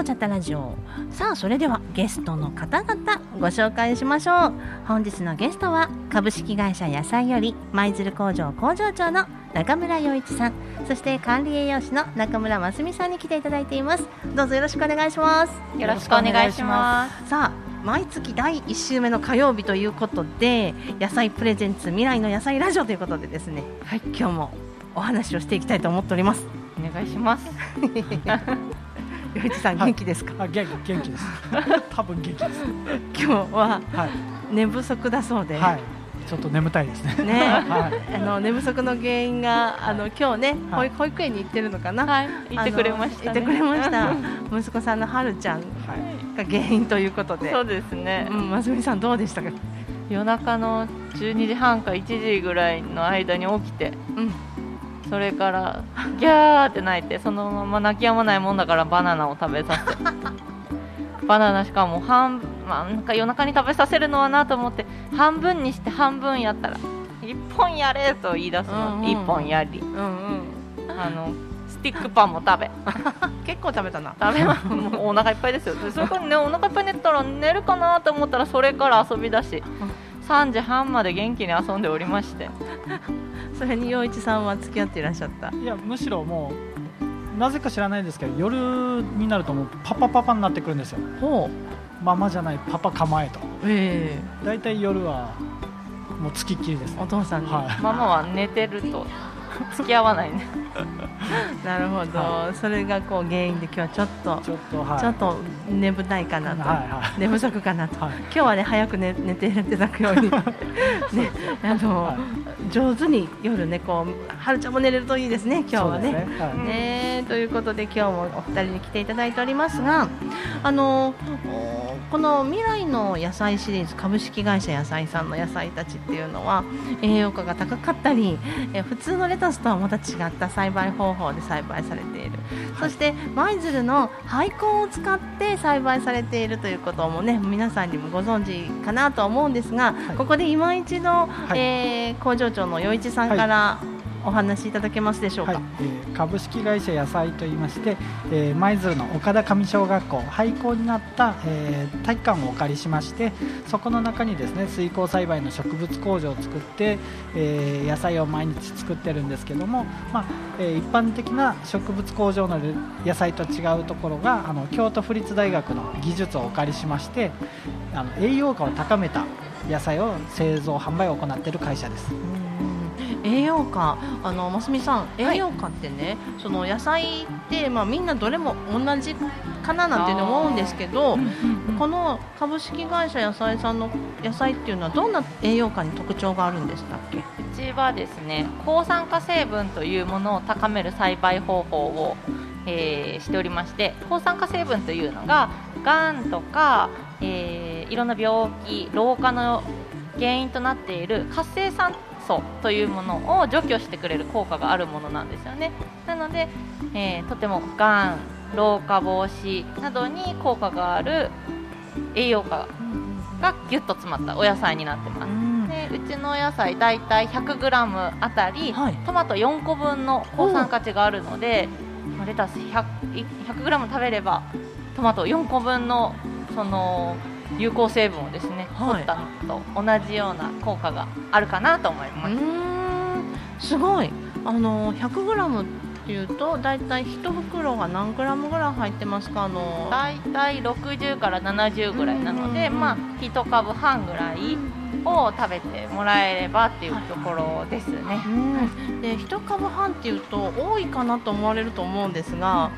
こちゃったラジオ。さあそれではゲストの方々ご紹介しましょう。本日のゲストは株式会社野菜より舞鶴工場工場長の中村洋一さん。そして管理栄養士の中村真澄さんに来ていただいています。どうぞよろしくお願いします。よろしくお願いします。さあ毎月第1週目の火曜日ということで野菜プレゼンツ未来の野菜ラジオということでですね、はい、今日もお話をしていきたいと思っております。お願いします 洋一さん元気ですか、はい、元気元気です。多分元気です。今日は、寝不足だそうで、はい。ちょっと眠たいですね。ね、はい、あの寝不足の原因があの今日ね、はい、保育園に行ってるのかな？はい、行ってくれました、ね、行ってくれました。息子さんのはるちゃんが原因ということで。そうですね。うん、まずみさんどうでしたか？夜中の12時半か1時ぐらいの間に起きて、うん、それからギャーって泣いてそのまま泣き止まないもんだからバナナを食べさせ バナナしかも半、まあ、なんか夜中に食べさせるのはなと思って半分にして半分やったら1本やれと言い出すの、うんうん、1本やり、うんうん、あのスティックパンも食べ。結構食べたな。食べまもうお腹いっぱいですよ。それからねお腹いっぱい寝たら寝るかなと思ったらそれから遊びだし、3時半まで元気に遊んでおりまして。それに陽一さんは付き合っていらっしゃった。いやむしろもうなぜか知らないんですけど夜になるともうパパパパになってくるんですよ。ほう。ママじゃないパパ構えと。ええ。ー、だいたい夜はもうつきっきりです、ね、お父さんに、はい、ママは寝てると 付き合わないね。なるほど、はい、それがこう原因で今日はちょっとちょっと,、はい、っと眠たいかなと、はいはい、寝不足かなと、はい、今日はね早く寝寝ていただくように。ねあの、はい、上手に夜ねこうはるちゃんも寝れるといいですね今日はね。ね,、ねということで今日もお二人に来ていただいておりますがあのこの未来の野菜シリーズ株式会社野菜さんの野菜たちっていうのは栄養価が高かったりえ普通のレタスとはまた違った栽培方法で栽培されている、はい、そして舞鶴の廃根を使って栽培されているということもね皆さんにもご存知かなと思うんですが、はい、ここで今一度、はい、えー、工場長の余一さんから、お話しいただけますでしょうか、はい、えー、株式会社野菜といいましてえ舞、鶴の岡田上小学校廃校になった、えー、体育館をお借りしましてそこの中にですね水耕栽培の植物工場を作って、えー、野菜を毎日作ってるんですけども、まあえ一般的な植物工場の野菜と違うところがあの京都府立大学の技術をお借りしましてあの栄養価を高めた野菜を製造販売を行っている会社です。栄養価。あのますみさん栄養価ってね、はい、その野菜ってまあみんなどれも同じかななんて思うんですけど、この株式会社野菜さんの野菜っていうのはどんな栄養価に特徴があるんでしたっけ？うちはですね抗酸化成分というものを高める栽培方法を、えー、しておりまして抗酸化成分というのががんとか、えー、いろんな病気老化の原因となっている活性酸素というものを除去してくれる効果があるものなんですよね。なので、えー、とてもがん老化防止などに効果がある栄養価がぎゅっと詰まったお野菜になってます、でうちのお野菜だいたい 100g あたり、はい、トマト4個分の抗酸化値があるのでレタス 100g 100食べればトマト4個分のその有効成分をですね、はい、取ったのと同じような効果があるかなと思います。すごい。あの 100g っていうと大体1袋が何グラムぐらい入ってますか？あの大体60から70ぐらいなので、まあ、1株半ぐらいを食べてもらえればっていうところですね。で1株半っていうと多いかなと思われると思うんですが、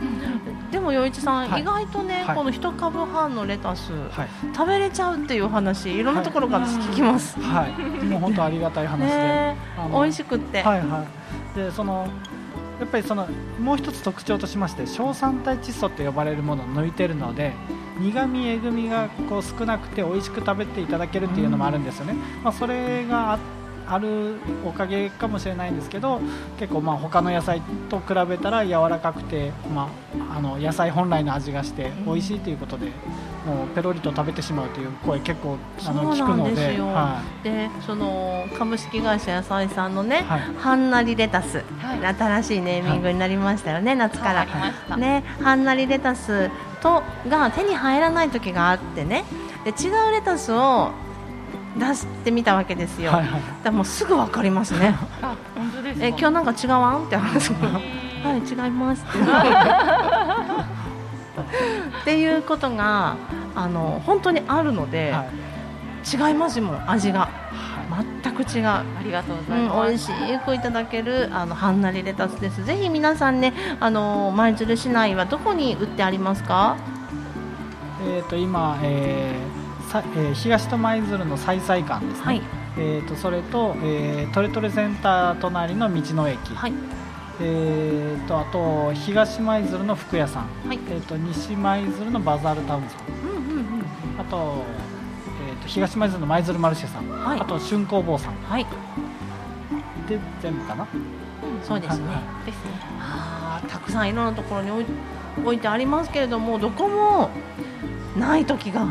でも余一さん、はい、意外とね、はい、この1株半のレタス、はい、食べれちゃうっていう話いろんなところから聞きます。はい、もう本当ありがたい話で、ね、美味しくって。はいはい。でそのやっぱりそのもう一つ特徴としまして硝酸体窒素と呼ばれるものを抜いてるので苦みえぐみがこう少なくて美味しく食べていただけるというのもあるんですよね、まあ、それがあっあるおかげかもしれないんですけど結構まあ他の野菜と比べたら柔らかくて、まあ、あの野菜本来の味がして美味しいということで、もうペロリと食べてしまうという声結構あの聞くのではい、でその株式会社野菜さんのね、はい、はんなりレタス、はい、新しいネーミングになりましたよね、夏から。ね、はんなりレタスとが手に入らない時があってね。で違うレタスを出してみたわけですよ、はいはい、だもうすぐ分かりますね。あ本当ですえ今日なんか違うわん？って話はい違いますって。っていうことがあの本当にあるので、はい、違いますもん味が。全く違う。ありがとうございます、うん、美味しくいただけるあのはんなりレタスです。ぜひ皆さんねあの舞鶴市内はどこに売ってありますか？えっ、ー、と今、えーさえー、東と舞鶴の再々館ですね、はい、えーと、それと、えー、トレトレセンター隣の道の駅、はい、えーと、あと東舞鶴の服屋さん、はい、えーと、西舞鶴のバザールタウンさん、うんうんうん、あと,、えー、と東舞鶴の舞鶴マルシェさん、はい、あと春工房さん、はい、で全部かな、うん、そうですね。ですね。あたくさんいろんなところに置い置いてありますけれどもどこもない時が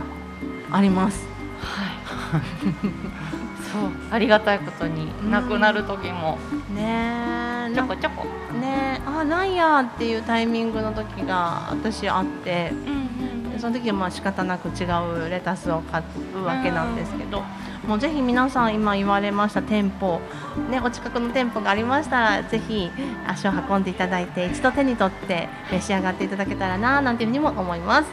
あります。はい。そうありがたいことになくなる時も、ねちょこちょこねあなんやっていうタイミングの時が私あって、うんうん、その時はまあ仕方なく違うレタスを買うわけなんですけど。うんもうぜひ皆さん今言われました店舗、ね、お近くの店舗がありましたらぜひ足を運んでいただいて一度手に取って召し上がっていただけたらななんていうふうにも思います。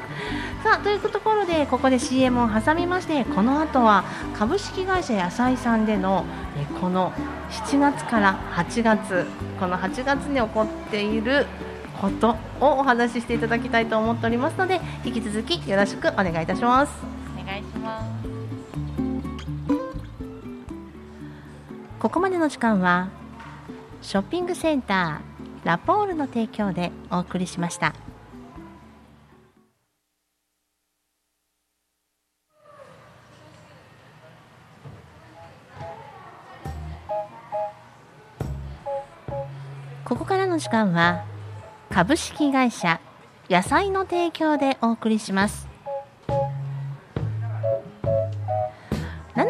さあというところでここで CM を挟みましてこの後は株式会社野菜さんでのこの7月から8月この8月に起こっていることをお話ししていただきたいと思っておりますので引き続きよろしくお願いいたします。お願いします。ここまでの時間はショッピングセンターラポールの提供でお送りしました。ここからの時間は株式会社野菜の提供でお送りします。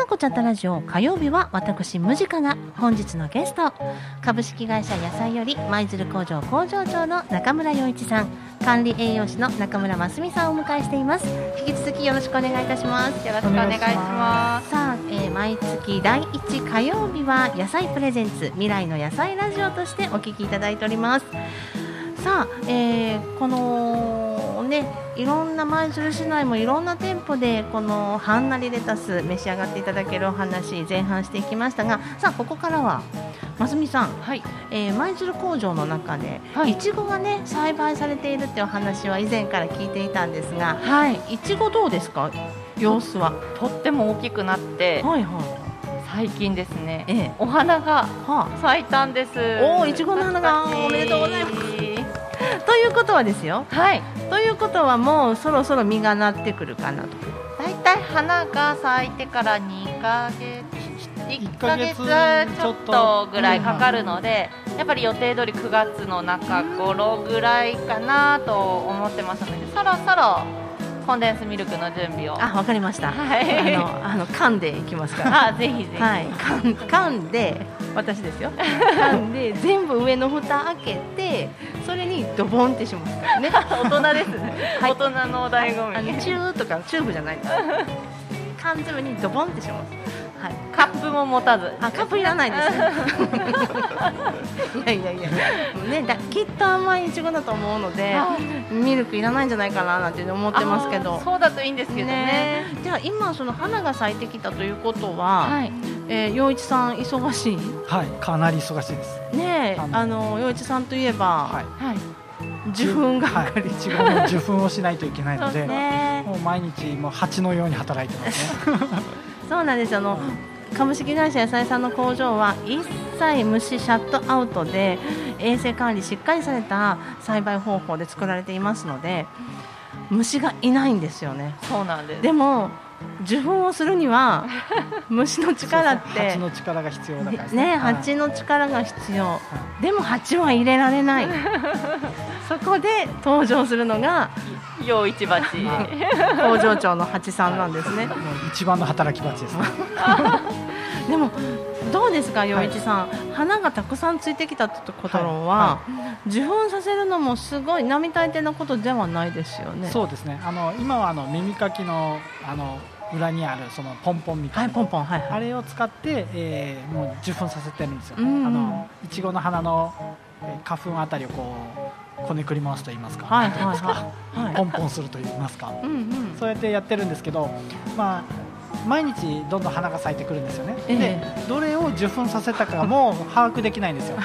こちゃったラジオ火曜日は私ムジカが本日のゲスト。株式会社野菜より舞鶴工場工場長の中村洋一さん。管理栄養士の中村真澄さんをお迎えしています。引き続きよろしくお願いいたします。よろしくお願いします。さあ、えー、毎月第1火曜日は野菜プレゼンツ未来の野菜ラジオとしてお聞きいただいております。さあ、えー、このねいろんな舞鶴市内もいろんな店舗でこのはんなりレタス召し上がっていただけるお話前半していきましたがさあここからはますみさん、はい。えー、舞鶴工場の中で、はい、いちごがね栽培されているってお話は以前から聞いていたんですが、はい、いちごどうですか？様子は。とっても大きくなって、はいはい、最近ですね、ええ、お花が咲いたんです。おお、いちごの花が。おめでとうございます。ということはですよ。はい。ということはもうそろそろ実がなってくるかなと。だいたい花が咲いてから2ヶ月。1ヶ月ちょっとぐらいかかるので、やっぱり予定通り9月の中頃ぐらいかなと思ってますので、そろそろコンデンスミルクの準備を。あ、わかりました。はい。あの、あの缶でいきますから。あ、ぜひぜひ。はい。缶、缶で、私ですよ。缶で、全部上の蓋開けて、それにドボンってしますからね。大人ですね。はい、大人の醍醐味。あのチューとかチューブじゃないです。缶詰にドボンってします。はい、カップも持たずあカップいらないです いやいやいやねだきっと甘いいちごだと思うのでミルクいらないんじゃないかななんて思ってますけど。そうだといいんですけどね、ね、じゃあ今その花が咲いてきたということは、はい、えー、陽一さん忙しい？はいかなり忙しいです。ねあの陽一さんといえば、はい、はい。受粉が、はい、いちごの受粉をしないといけないので、ね、もう毎日もう蜂のように働いてますね。そうなんですあの、株式会社野菜さんの工場は一切虫シャットアウトで衛生管理しっかりされた栽培方法で作られていますので虫がいないんですよね。そうなんです。でも受粉をするには 虫の力って蜂の力が必要だからね、ね、蜂の力が必要、はい、でも蜂は入れられない。そこで登場するのが陽一鉢工場長の蜂さんなんですね、一番の働き蜂ですね。でもどうですか、陽一さん、はい、花がたくさんついてきたってことは、受粉させるのもすごい並大抵なことではないですよね。そうですね。あの今はあの耳かきのあの裏にあるそのポンポンみたいな、はい、ポンポン、はいはい、あれを使って、えー、もう受粉させてるんですよ、ね、あのいちごの花の、えー、花粉あたりをこうこねくり回すと言いますか、はいはいはいはい、ポンポンすると言いますか、うんうん、そうやってやってるんですけど、まあ毎日どんどん花が咲いてくるんですよね、えー、でどれを受粉させたかも把握できないんですよ。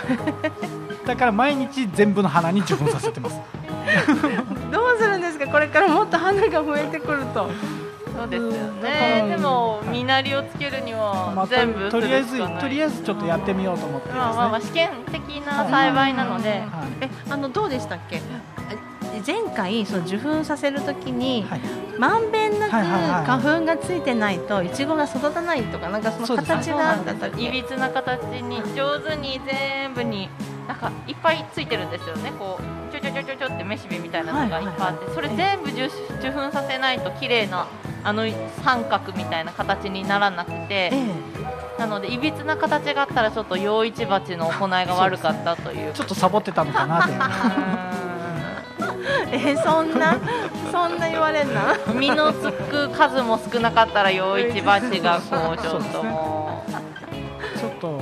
だから毎日全部の花に受粉させてます。どうするんですか？これからもっと花が増えてくると。そうですよね。でも身なりをつけるには全部とりあえずとりあえずちょっとやってみようと思って、ね、まあまあ試験的な栽培なので、えあのどうでしたっけ？前回その受粉させるときに、まんべんなく花粉がついてないといちごが育たないとかなんかその形があったといびつな形に上手に全部になんかいっぱいついてるんですよね。こうちょちょちょちょちょってめしべみたいなのがいっぱいあって、それ全部受粉させないと綺麗なあの三角みたいな形にならなくて、なのでいびつな形があったらちょっと陽一鉢の行いが悪かったという。ちょっとサボってたのかなって えそんなそんな言われんな。実のつく数も少なかったら陽一鉢がこうちょっとも。うちょっと、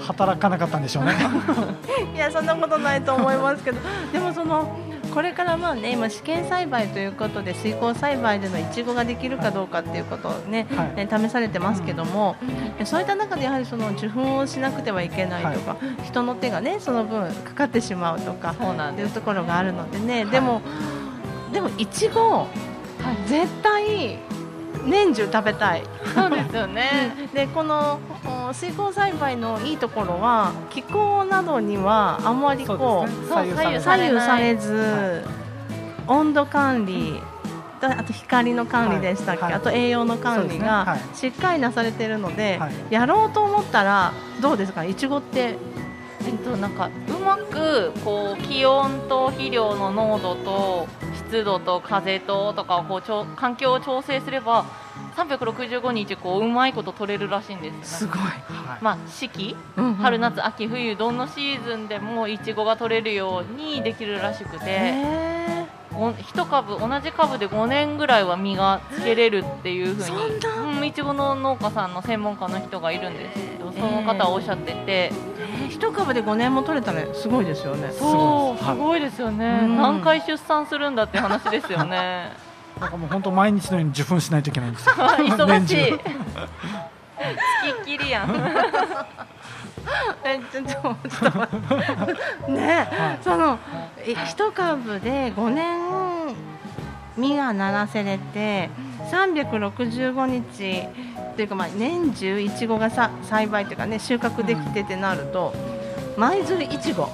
働かなかったんでしょうね。いやそんなことないと思いますけど。でもそのこれからまあね今試験栽培ということで水耕栽培でのいちごができるかどうかっていうことをね、はい、試されてますけども、うん、そういった中でやはりその受粉をしなくてはいけないとか、はい、人の手がねその分かかってしまうとかっていうところがあるのでね、でもでもいちご絶対年中食べたい。そうですよね。でこの水耕栽培のいいところは気候などにはあんまりこう、ね、左右されず、はい、温度管理あと光の管理でしたっけ、はい。はい、あと栄養の管理がしっかりなされているので、やろうと思ったらどうですか？いちごって。えっと、なんかうまくこう気温と肥料の濃度と湿度と風ととかをこうちょ環境を調整すれば365日こううまいこと取れるらしいんです、すごい、まあ、四季、うんうん、春夏秋冬どのシーズンでもいちごが取れるようにできるらしくて。一株同じ株で5年ぐらいは実がつけれるっていうふうにいちごの農家さんの専門家の人がいるんですけどその方はおっしゃってて、えー、一株で5年も取れたらすごいですよね。そうすごいですよね、何回出産するんだって話ですよね。なんかもう本当毎日のように受粉しないといけないんですよ。忙しい。つきっきりやん。えちょっとちょっと。ね、はい、その一株で5年実がならせれて365日というかまあ年中いちごがさ栽培というかね収穫できてってなると舞鶴いちご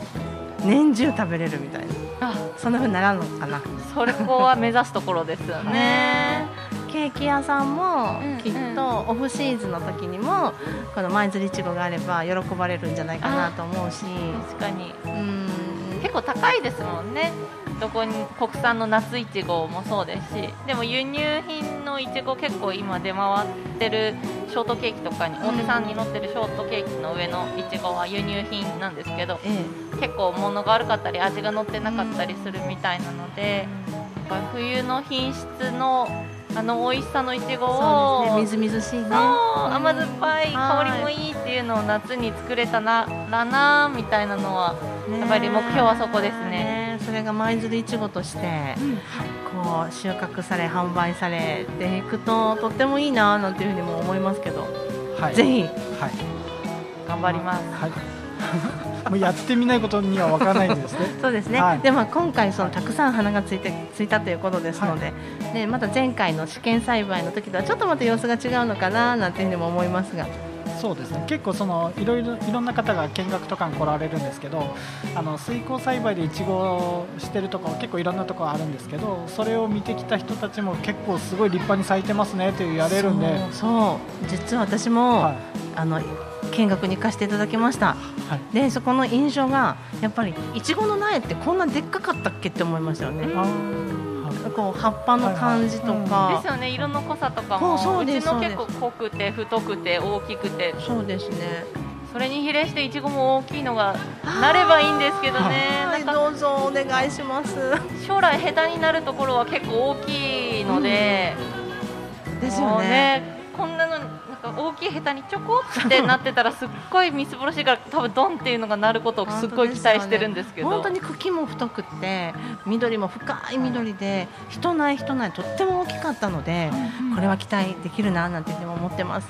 年中食べれるみたいな。あそんなふうにならんのかな。それこは目指すところですよね。ケーキ屋さんもきっとオフシーズンの時にもこの舞鶴いちごがあれば喜ばれるんじゃないかなと思うし。確かに。うん。結構高いですもんねどこに国産の夏いちごもそうですしでも輸入品のいちご結構今出回ってるショートケーキとかに大手さんに載ってるショートケーキの上のいちごは輸入品なんですけど、ええ、結構物が悪かったり味が乗ってなかったりするみたいなので、冬の品質のあの美味しさのいちごを、ね、みずみずしいね。甘酸っぱい香りもいいっていうのを夏に作れたならなみたいなのは、やっぱり目標はそこですねそれが舞鶴いちごとして、うん、こう収穫され販売されていくととってもいいななんていうふうにも思いますけど、はい、ぜひ、はい、頑張ります。はい もうやってみないことにはわからないんですね。そうですね。はい、でも今回そのたくさん花がついてついたということですので、はい、ねまた前回の試験栽培の時とはちょっとまた様子が違うのかななんていうふうにも思いますが。そうですね。結構そのいろいろいろんな方が見学とかに来られるんですけどあの水耕栽培でいちごしてるところ結構いろんなところあるんですけどそれを見てきた人たちも結構すごい立派に咲いてますねというやれるんで。そう実は私も、はい、あの見学に行かせていただきました、はい、でそこの印象がやっぱりいちごの苗ってこんなでっかかったっけって思いましたよね。こう葉っぱの感じとか、ですよね。色の濃さとかも。そううちの結構濃くて太くて大きくて。そうですね。それに比例していちごも大きいのがなればいいんですけどね、はい、どうぞお願いします。将来下手になるところは結構大きいので、うん、ですよね大きいヘタにちょこってなってたらすっごいみすぼろしいから多分ドンっていうのがなることをすっごい期待してるんですけど。本当に茎も太くて緑も深い緑で人ない人ないとっても大きかったので、これは期待できるななんて思ってます。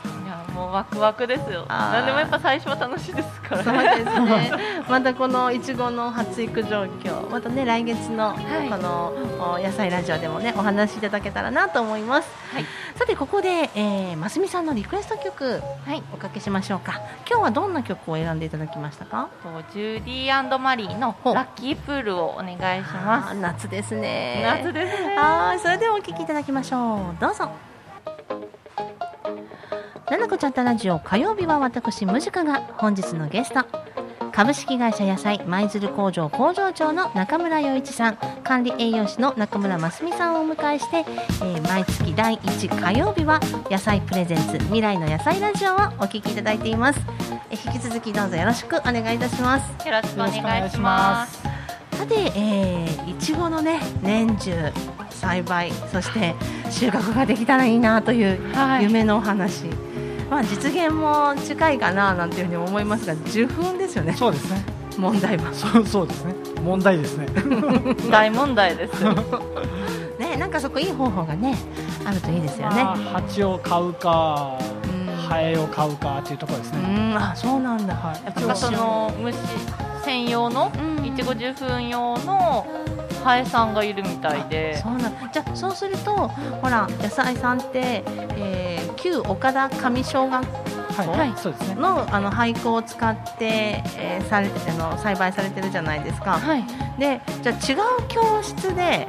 もうワクワクですよ。何でもやっぱ最初は楽しいですから、そうですね。またこのいちごの発育状況、またね来月のこの、野菜ラジオでもねお話しいただけたらなと思います。はい、さてここで、えー、ますみさんのリクエスト曲、はい、おかけしましょうか。今日はどんな曲を選んでいただきましたか？ジュディマリーのラッキープールをお願いします。夏ですね。夏ですね。はい、それではお聞きいただきましょう。どうぞ。ななこちゃんたラジオ火曜日は私ムジカが本日のゲスト。株式会社野菜舞鶴工場工場長の中村洋一さん。管理栄養士の中村真澄さんをお迎えして、えー、毎月第1火曜日は野菜プレゼンツ未来の野菜ラジオをお聞きいただいています、えー、引き続きどうぞよろしくお願いいたします。よろしくお願いします。さて、えー、いちごのね年中栽培そして収穫ができたらいいなという夢のお話、はいまあ、実現も近いかななんていうふうに思いますが受粉ですよね。そうですね。問題は。そうそうですね。問題ですね。大問題です。ねなんかそこいい方法がねあるといいですよね、まあ、蜂を買うかハエを買うかっていうところですね。うん。あそうなんだ、はい、やっぱその虫専用のいちご受粉用のハエさんがいるみたいで。そうなんじゃあそうするとほら野菜さんって、えー、旧岡田上小学校はい、そうですね、のあの廃校を使って、えー、されあの栽培されてるじゃないですか、はい、でじゃあ違う教室で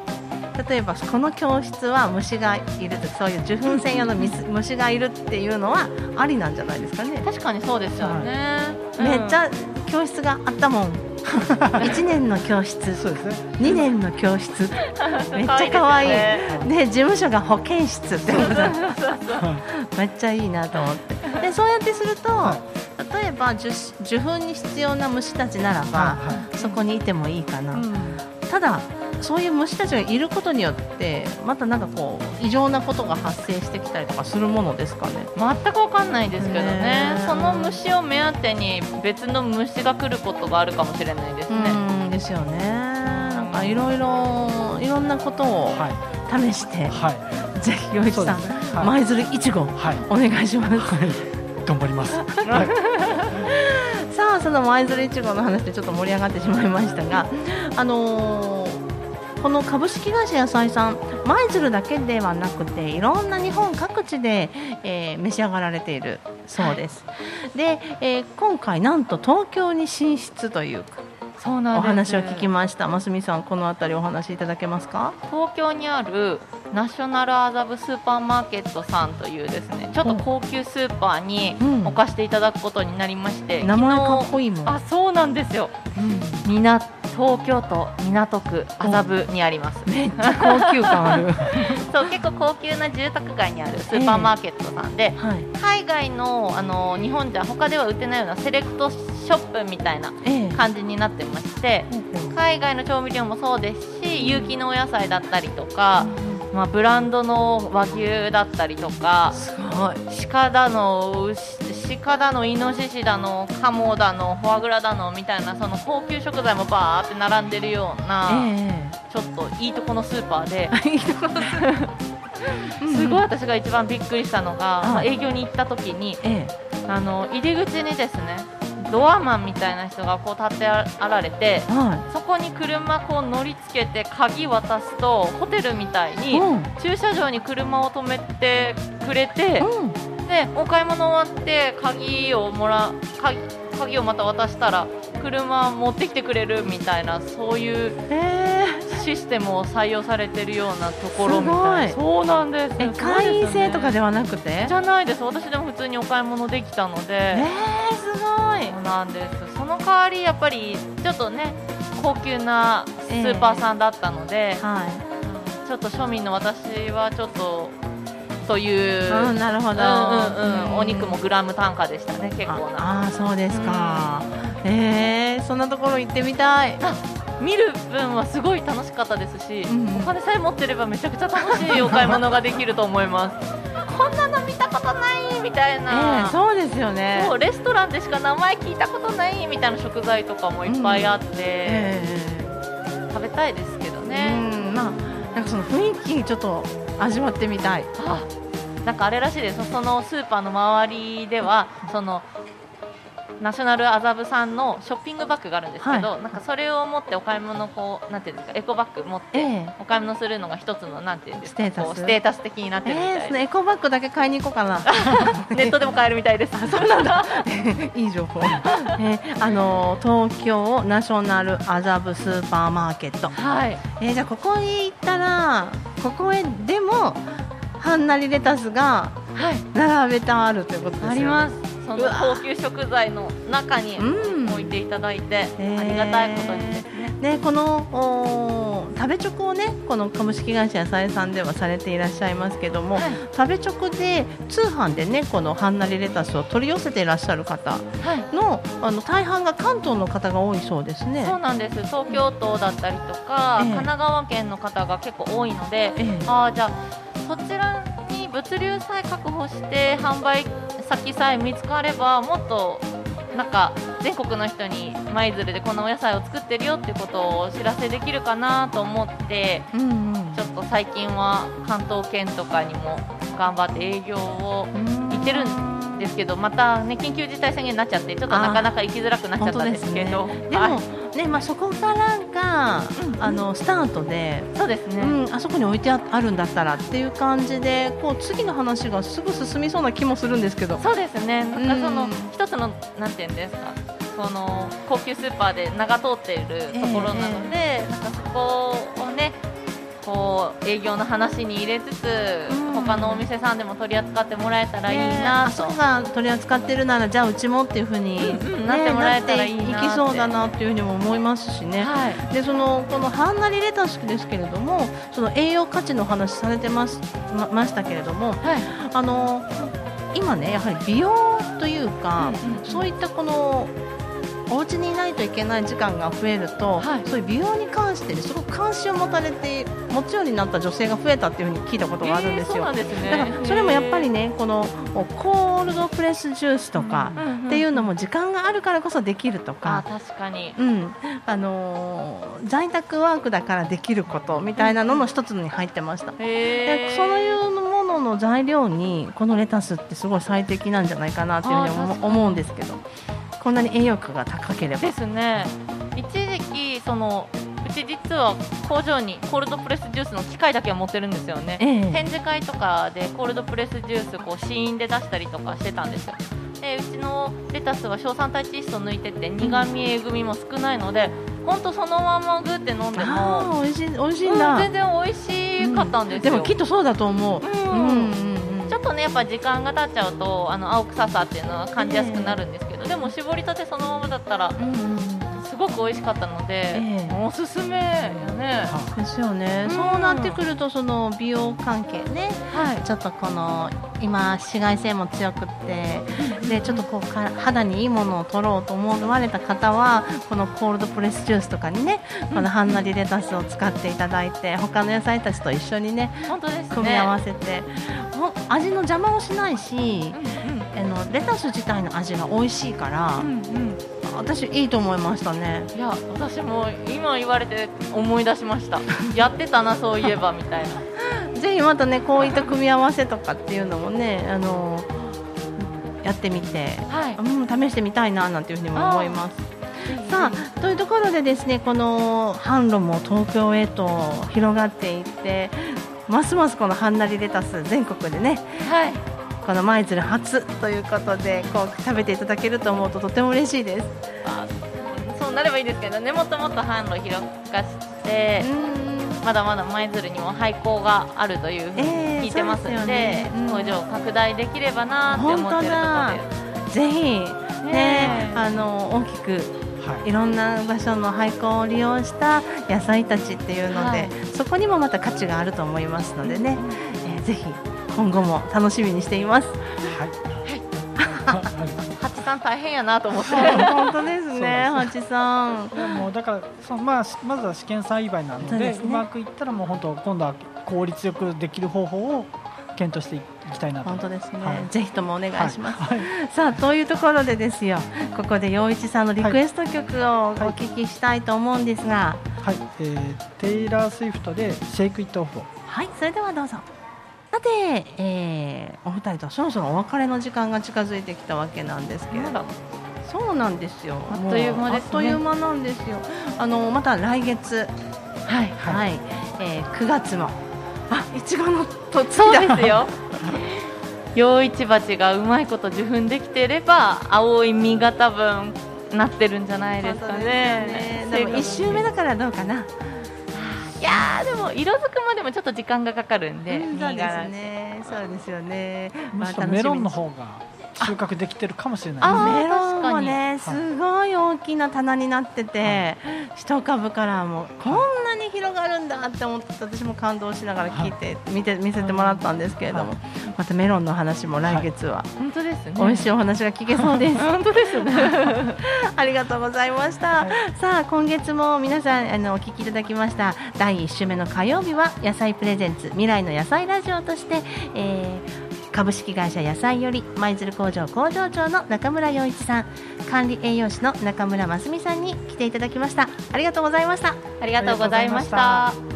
例えばこの教室は虫がいるとそういう受粉専用の虫がいるっていうのはありなんじゃないですかね。確かにそうですよね、はい、めっちゃ教室があったもん 1年の教室。そうですね。2年の教室。めっちゃ可愛い。いで、事務所が保健室って めっちゃいいなと思って。でそうやってすると、はい、例えば受受粉に必要な虫たちならば、はい、そこにいてもいいかな、うん、ただそういう虫たちがいることによってまたなんかこう異常なことが発生してきたりとかするものですかね。全く分かんないですけどね。その虫を目当てに別の虫が来ることがあるかもしれないですね。ですよね。なんかいろいろいろんなことを試して、はい、ぜひ余一さん舞、ね、鶴いちご、はい、お願いします。はい、頑張ります、はい。さあその舞鶴いちごの話でちょっと盛り上がってしまいましたが、あのーこの株式会社野菜さん舞鶴だけではなくていろんな日本各地で、えー、召し上がられているそうです。で、えー、今回なんと東京に進出というお話を聞きました。ますみさん、この辺りお話しいただけますか？東京にあるナショナル麻布スーパーマーケットさんというですね、ちょっと高級スーパーに置かしていただくことになりまして、うん、名前かっこいいもん。あ、そうなんですよ。うん、みな東京都港区麻布にあります。めっちゃ高級感ある。そう結構高級な住宅街にあるスーパーマーケットさんで、えーはい、海外のあの日本じゃ他では売ってないようなセレクトショップみたいな感じになってまして、海外の調味料もそうですし有機のお野菜だったりとか、まあ、ブランドの和牛だったりとか鹿だの鹿だのイノシシだのカモだのフォアグラだのみたいなその高級食材もバーって並んでるような、えー、ちょっといいとこのスーパーで。すごい私が一番びっくりしたのが、まあ、営業に行った時に、えー、あの入り口にですねドアマンみたいな人がこう立ってあられて、はい、そこに車こう乗りつけて鍵渡すとホテルみたいに駐車場に車を止めてくれて、うん。でお買い物終わって鍵をもら鍵鍵をまた渡したら車持ってきてくれるみたいなそういうシステムを採用されてるようなところみたい。そうなんです。え会員制とかではなくて？じゃないです。私でも普通にお買い物できたので。えー、すごい。そうなんです。その代わりやっぱりちょっとね高級なスーパーさんだったので、えー、はい、ちょっと庶民の私はちょっとという、うん、なるほど、うんうんうん、お肉もグラム単価でしたね結構な。ああそうですか、うん、えー、そんなところ行ってみたい。見る分はすごい楽しかったですし、うん、お金さえ持ってればめちゃくちゃ楽しいお買い物ができると思います。こんなの見たことないみたいな、えー、そうですよね。レストランでしか名前聞いたことないみたいな食材とかもいっぱいあって、うん。えー、食べたいですけどね、まあ、なんかその雰囲気ちょっと味わってみたい。あなんかあれらしいです。そのスーパーの周りではそのナショナル麻布さんのショッピングバッグがあるんですけど、はい、なんかそれを持ってお買い物こうなんていうんですかエコバッグ持ってお買い物するのが一つのなんていうんですかステータス。ステータス的になってるみたいです、えー、エコバッグだけ買いに行こうかな。ネットでも買えるみたいです。そうなんだ。いい情報、えー、あの東京ナショナル麻布スーパーマーケット。はい、えー、じゃあここに行ったらここへでもはんなりレタスが並べてあるということですよね、ありますその高級食材の中に置いていただいて、うん、ありがたいことにですね。ねこの食べチョコをねこの株式会社野菜さんではされていらっしゃいますけども、はい、食べチョコで通販でねこのはんなりレタスを取り寄せていらっしゃる方の、はい、あの大半が関東の方が多いそうですね。そうなんです。東京都だったりとか、えー、神奈川県の方が結構多いので、えー、ああじゃあそちらに物流さえ確保して販売先さえ見つかればもっとなんか全国の人に舞鶴でこのお野菜を作ってるよってことをお知らせできるかなと思って、うんうん、ちょっと最近は関東圏とかにも頑張って営業を行ってるんですけどまた、ね、緊急事態宣言になっちゃってちょっとなかなか行きづらくなっちゃったんですけど。でも、ね。まあ、そこからが、うん、あのスタートでそうですね、うん、あそこに置いてあるんだったらっていう感じでこう次の話がすぐ進みそうな気もするんですけど。そうですね。なんかその、うん、一つのなんていうんですかその高級スーパーで名が通っているところなので、えー、なんかそこをねこう営業の話に入れつつ、うん、他のお店さんでも取り扱ってもらえたらいいなと、え。ー、が取り扱ってるならじゃあうちもっていうふうに、うん、なってもらえたらいいなって。いきそうだなっていうふうにも思いますしね、はい、でそのこのはんなりレタスですけれどもその栄養価値の話されてますまましたけれども、はい、あの今ねやはり美容というか、うんうん、そういったこのお家にいないといけない時間が増えると、はい、そういう美容に関してすごく関心を持たれて持つようになった女性が増えたっていうふうに聞いたことがあるんですよ。えー、すね、だからそれもやっぱりねこのコールドプレスジュースとかっていうのも時間があるからこそできるとか、うんうん、確かに、うん、あのー、在宅ワークだからできることみたいなのの一つに入ってました。でそういうものの材料にこのレタスってすごい最適なんじゃないかなっていうふうに。思うんですけど。こんなに栄養価が高ければ。ですね。一時期そのうち実は工場にコールドプレスジュースの機械だけは持ってるんですよね、ええ、展示会とかでコールドプレスジュースこう試飲で出したりとかしてたんですよ。でうちのレタスは硝酸体窒素抜いてて苦味えぐみも少ないので本当そのままグって飲んでも美味しい美味しいんだ、うん、全然美味しかったんですよ、うん、でもきっとそうだと思う、うん、うんやっぱ時間が経っちゃうとあの青臭さっていうのは感じやすくなるんですけど、でも絞りたてそのままだったら、すごく美味しかったので、えー、おすすめよね。ですよね、うん、そうなってくるとその美容関係ね、はい、ちょっとこの今紫外線も強くってでちょっとこうか肌にいいものを取ろうと思われた方はこのコールドプレスジュースとかにね、このはんなりレタスを使っていただいて他の野菜たちと一緒にね本当です、ね、組み合わせて味の邪魔をしないし、うんうん、あのレタス自体の味が美味しいから、うんうん、私いいと思いましたね。いや私も今言われて思い出しました。やってたなそういえばみたいな。ぜひまたねこういった組み合わせとかっていうのもねあのやってみて、はい、うん、試してみたいななんていうふうにも思います。さあというところでですねこの販路も東京へと広がっていってますますこのはんなりレタス全国でね、はい、この舞鶴初ということでこう食べていただけると思うととても嬉しいです。あそうなればいいですけどねもっともっと販路広くしてまだまだ舞鶴にも廃校があるというふうに聞いてますのでえーでね、工場拡大できればなって思ってるところです。ぜひね、あの大きくい。ろんな場所の廃校を利用した野菜たちっていうので、はい、そこにもまた価値があると思いますのでね、えー、ぜひ今後も楽しみにしています。はい。ハチさん大変やなと思って。本当ですね、ハチさん。もうだからそのまあまずは試験栽培なので、うまくいったらもう本当今度は効率よくできる方法を検討していきたいな本当ですね、はい、ぜひともお願いします、はい、さあというところでですよここで陽一さんのリクエスト曲をお聞きしたいと思うんですが。はい、えー、テイラー・スウィフトで「シェイク・イット・オフ」はいそれではどうぞさて、えー、お二人とそろそろお別れの時間が近づいてきたわけなんですけれどそうなんですよ。あっという間です、ね、あっという間なんですよ。あのまた来月。はい、はい、はい、えー、9月もあいちごのとそうですよ。陽一鉢がうまいこと受粉できてれば青い実が多分なってるんじゃないですかね。でも一周目だからどうかな。いやでも色づくまでもちょっと時間がかかるんで、うん、そうですね。そうですよね。まあ、メロンの方が収穫できてるかもしれない、ね、メロンもねすごい大きな棚になってて、一株からもこんなに広がるんだって思って私も感動しながら聞いて、見て見せてもらったんですけれども、またメロンの話も来月は、本当ですね。美味しいお話が聞けそうです。本当ですね。ありがとうございました、さあ今月も皆さんあのお聞きいただきました。第1週目の火曜日は野菜プレゼンツ未来の野菜ラジオとして、えー株式会社野菜より舞鶴工場工場長の中村洋一さん管理栄養士の中村真澄さんに来ていただきました。ありがとうございました。ありがとうございました